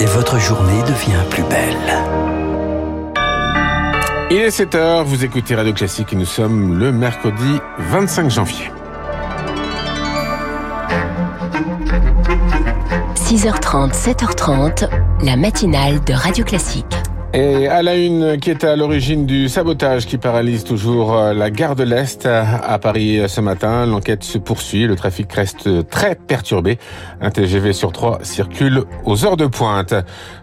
Et votre journée devient plus belle. Il est 7h, vous écoutez Radio Classique et nous sommes le mercredi 25 janvier. 6h30, 7h30, la matinale de Radio Classique. Et à la une qui est à l'origine du sabotage qui paralyse toujours euh, la gare de l'Est à Paris ce matin, l'enquête se poursuit, le trafic reste très perturbé. Un TGV sur trois circule aux heures de pointe.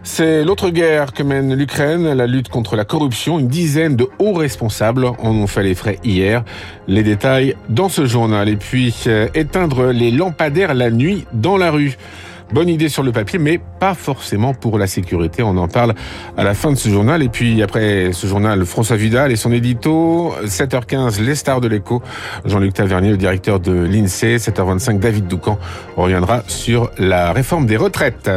C'est l'autre guerre que mène l'Ukraine, la lutte contre la corruption. Une dizaine de hauts responsables en ont fait les frais hier. Les détails dans ce journal. Et puis euh, éteindre les lampadaires la nuit dans la rue. Bonne idée sur le papier, mais pas forcément pour la sécurité. On en parle à la fin de ce journal. Et puis après ce journal, François Vidal et son édito, 7h15, les stars de l'écho. Jean-Luc Tavernier, le directeur de l'INSEE, 7h25, David Doucan reviendra sur la réforme des retraites.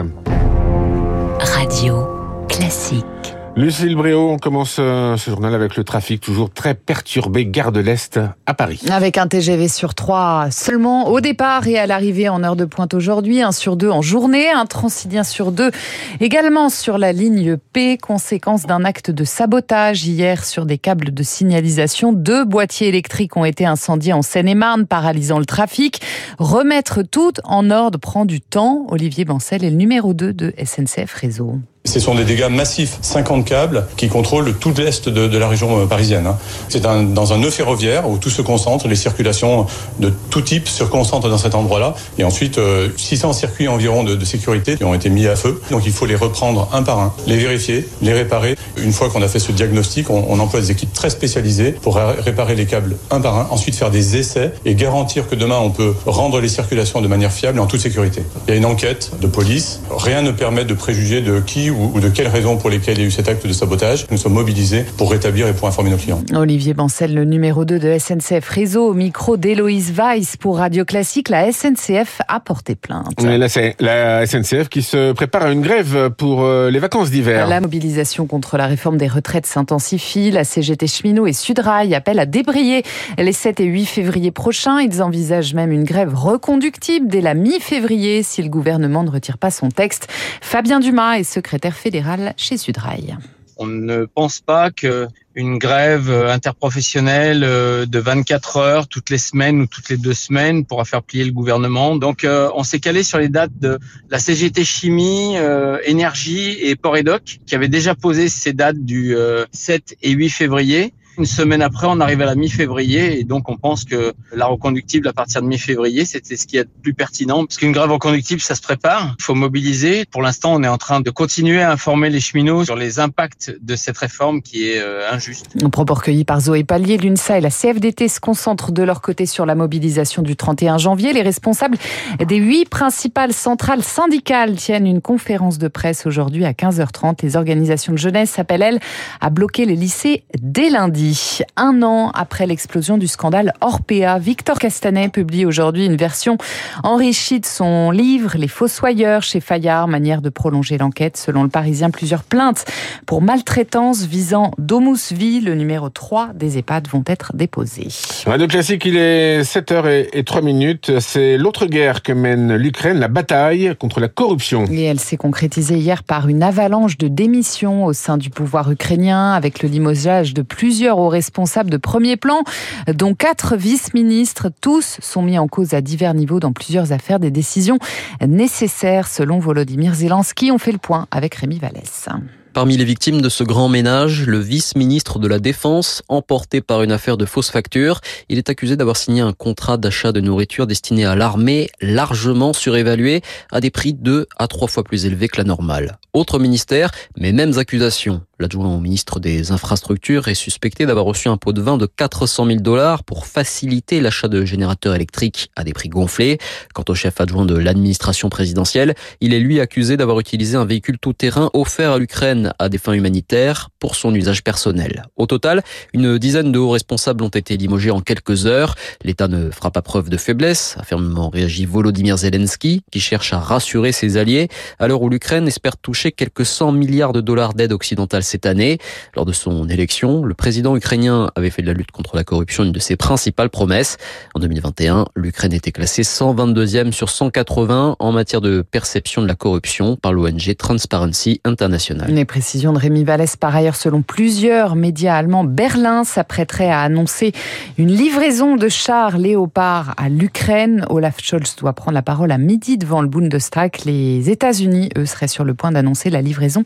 Radio classique. Lucille Bréau, on commence euh, ce journal avec le trafic toujours très perturbé, gare de l'Est à Paris. Avec un TGV sur 3 seulement au départ et à l'arrivée en heure de pointe aujourd'hui, un sur deux en journée, un transilien sur deux également sur la ligne P, conséquence d'un acte de sabotage hier sur des câbles de signalisation. Deux boîtiers électriques ont été incendiés en Seine-et-Marne, paralysant le trafic. Remettre tout en ordre prend du temps. Olivier Bancel est le numéro 2 de SNCF Réseau. Ce sont des dégâts massifs, 50 câbles qui contrôlent tout l'est de, la région euh, parisienne. Hein. C'est dans un nœud ferroviaire où tout se concentre, les circulations de tout type se concentrent dans cet endroit-là. Et ensuite, euh, 600 circuits environ de, de, sécurité qui ont été mis à feu. Donc il faut les reprendre un par un, les vérifier, les réparer. Une fois qu'on a fait ce diagnostic, on, on, emploie des équipes très spécialisées pour réparer les câbles un par un, ensuite faire des essais et garantir que demain on peut rendre les circulations de manière fiable et en toute sécurité. Il y a une enquête de police. Rien ne permet de préjuger de qui ou de quelles raisons pour lesquelles il y a eu cet acte de sabotage. Nous sommes mobilisés pour rétablir et pour informer nos clients. Olivier Bancel, le numéro 2 de SNCF Réseau, au micro d'Héloïse Weiss pour Radio Classique. La SNCF a porté plainte. Mais là, c'est la SNCF qui se prépare à une grève pour euh, les vacances d'hiver. La mobilisation contre la réforme des retraites s'intensifie. La CGT Cheminot et Sudrail appellent à débrayer les 7 et 8 février prochains. Ils envisagent même une grève reconductible dès la mi-février si le gouvernement ne retire pas son texte. Fabien Dumas est secrétaire fédéral chez Sudrail. On ne pense pas que une grève interprofessionnelle de 24 heures toutes les semaines ou toutes les deux semaines pourra faire plier le gouvernement. Donc on s'est calé sur les dates de la CGT Chimie, Énergie et Port Edoc qui avaient déjà posé ces dates du 7 et 8 février. Une semaine après, on arrive à la mi-février et donc on pense que la reconductible à partir de mi-février, c'était ce qui est le plus pertinent. Parce qu'une grève reconductible, ça se prépare, il faut mobiliser. Pour l'instant, on est en train de continuer à informer les cheminots sur les impacts de cette réforme qui est euh, injuste. Un propos recueilli par Zoé Pallier, l'UNSA et la CFDT se concentrent de leur côté sur la mobilisation du 31 janvier. Les responsables des huit principales centrales syndicales tiennent une conférence de presse aujourd'hui à 15h30. Les organisations de jeunesse appellent, elles, à bloquer les lycées dès lundi. Un an après l'explosion du scandale Orpea, Victor Castanet publie aujourd'hui une version enrichie de son livre Les Fossoyeurs chez Fayard, manière de prolonger l'enquête. Selon le Parisien, plusieurs plaintes pour maltraitance visant Domus Vie, le numéro 3 des EHPAD, vont être déposées. Radio Classique, il est 7h03 minutes. C'est l'autre guerre que mène l'Ukraine, la bataille contre la corruption. Et elle s'est concrétisée hier par une avalanche de démissions au sein du pouvoir ukrainien, avec le limogeage de plusieurs aux responsables de premier plan, dont quatre vice-ministres. Tous sont mis en cause à divers niveaux dans plusieurs affaires. Des décisions nécessaires, selon Volodymyr Zelensky. On fait le point avec Rémi Vallès. Parmi les victimes de ce grand ménage, le vice-ministre de la Défense, emporté par une affaire de fausses factures. Il est accusé d'avoir signé un contrat d'achat de nourriture destiné à l'armée, largement surévalué, à des prix deux à trois fois plus élevés que la normale. Autre ministère, mais mêmes accusations. L'adjoint au ministre des Infrastructures est suspecté d'avoir reçu un pot de vin de 400 000 dollars pour faciliter l'achat de générateurs électriques à des prix gonflés. Quant au chef adjoint de l'administration présidentielle, il est lui accusé d'avoir utilisé un véhicule tout-terrain offert à l'Ukraine à des fins humanitaires pour son usage personnel. Au total, une dizaine de hauts responsables ont été limogés en quelques heures. L'État ne fera pas preuve de faiblesse, a fermement réagi Volodymyr Zelensky, qui cherche à rassurer ses alliés à l'heure où l'Ukraine espère toucher quelques 100 milliards de dollars d'aide occidentale cette année. Lors de son élection, le président ukrainien avait fait de la lutte contre la corruption une de ses principales promesses. En 2021, l'Ukraine était classée 122e sur 180 en matière de perception de la corruption par l'ONG Transparency International. Les précisions de Rémi Vallès, par ailleurs, selon plusieurs médias allemands, Berlin s'apprêterait à annoncer une livraison de chars Léopard à l'Ukraine. Olaf Scholz doit prendre la parole à midi devant le Bundestag. Les États-Unis, eux, seraient sur le point d'annoncer la livraison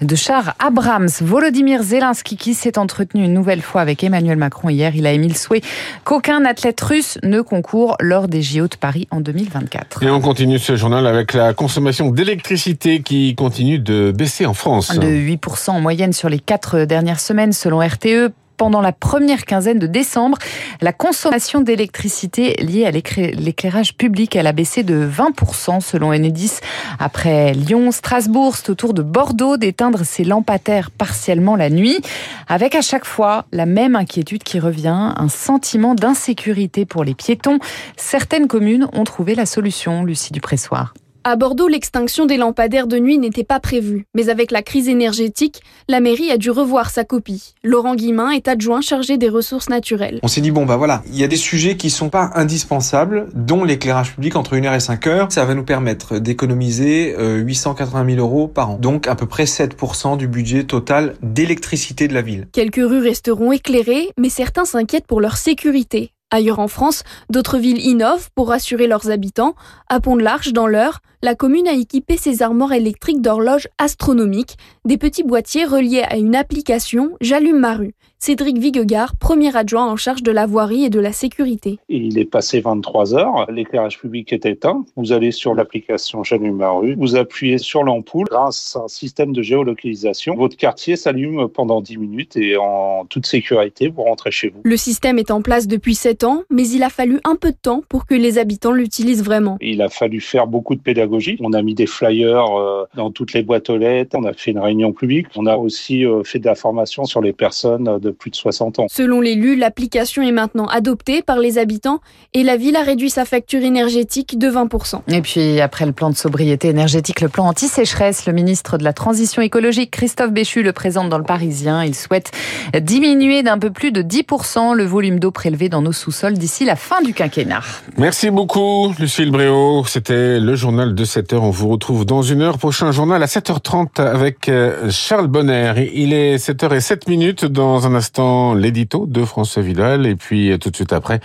de chars Abrams. Volodymyr Zelensky, qui s'est entretenu une nouvelle fois avec Emmanuel Macron hier, il a émis le souhait qu'aucun athlète russe ne concourt lors des JO de Paris en 2024. Et on continue ce journal avec la consommation d'électricité qui continue de baisser en France. De 8% en moyenne sur les quatre dernières semaines selon RTE pendant la première quinzaine de décembre. La consommation d'électricité liée à l'éclairage public, a baissé de 20% selon Enedis. Après Lyon, Strasbourg, c'est au tour de Bordeaux d'éteindre ses lampadaires partiellement la nuit, avec à chaque fois la même inquiétude qui revient, un sentiment d'insécurité pour les piétons. Certaines communes ont trouvé la solution, Lucie Dupressoir. À Bordeaux, l'extinction des lampadaires de nuit n'était pas prévue, mais avec la crise énergétique, la mairie a dû revoir sa copie. Laurent Guimin est adjoint chargé des ressources naturelles. On s'est dit bon bah voilà, il y a des sujets qui sont pas indispensables, dont l'éclairage public entre 1h et 5h. Ça va nous permettre d'économiser 880 euh, 000 euros par an, donc à peu près 7% du budget total d'électricité de la ville. Quelques rues resteront éclairées, mais certains s'inquiètent pour leur sécurité. Ailleurs en France, d'autres villes innovent pour rassurer leurs habitants. À Pont-de-l'Arche, dans l'Eure, la commune a équipé ses armoires électriques d'horloges astronomiques, des petits boîtiers reliés à une application J'allume ma rue. Cédric Viguegard, premier adjoint en charge de la voirie et de la sécurité. Il est passé 23 heures, l'éclairage public est éteint. Vous allez sur l'application J'allume ma rue, vous appuyez sur l'ampoule. Grâce à un système de géolocalisation, votre quartier s'allume pendant 10 minutes et en toute sécurité, vous rentrez chez vous. Le système est en place depuis 7 ans, mais il a fallu un peu de temps pour que les habitants l'utilisent vraiment. Il a fallu faire beaucoup de pédagogie. On a mis des flyers euh, dans toutes les boîtes aux lettres, on a fait une réunion publique, on a aussi euh, fait de la formation sur les personnes de plus de 60 ans. Selon l'élu, l'application est maintenant adoptée par les habitants et la ville a réduit sa facture énergétique de 20%. Et puis après le plan de sobriété énergétique, le plan anti-sécheresse, le ministre de la Transition écologique, Christophe Béchu, le présente dans le Parisien. Il souhaite diminuer d'un peu plus de 10% le volume d'eau prélevé dans nos sous-sols d'ici la fin du quinquennat. Merci beaucoup, Lucille Bréau. C'était le journal de 7 heures. On vous retrouve dans une heure. Prochain journal à 7h30 avec euh, Charles Bonner. Il est 7h07 minutes dans un instant l'édito de François Vidal et puis tout de suite après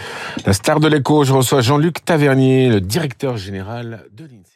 la star de l'écho, je reçois Jean-Luc Tavernier, le directeur général de l'INSEE.